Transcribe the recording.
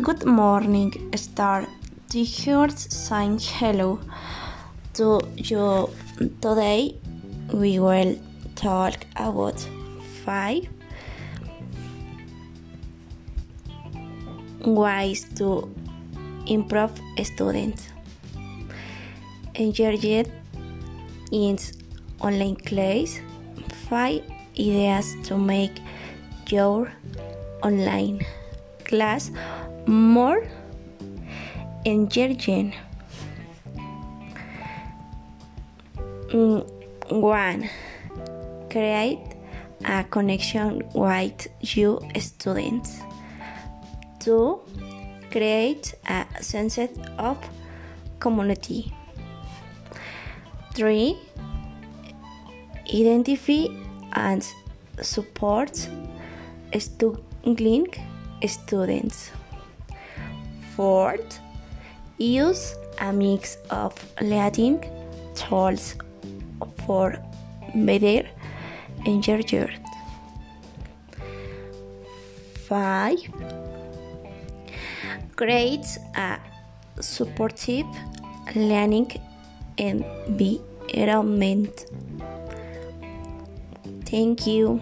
Good morning, Star. Teachers saying hello to you. Today we will talk about five ways to improve students. Engaged in online class, five ideas to make your online class more engaging. Mm, One, create a connection with your students. Two, create a sense of community. Three, identify and support struggling students. Fourth, use a mix of learning tools for better engagement. Five, create a supportive learning environment. Thank you.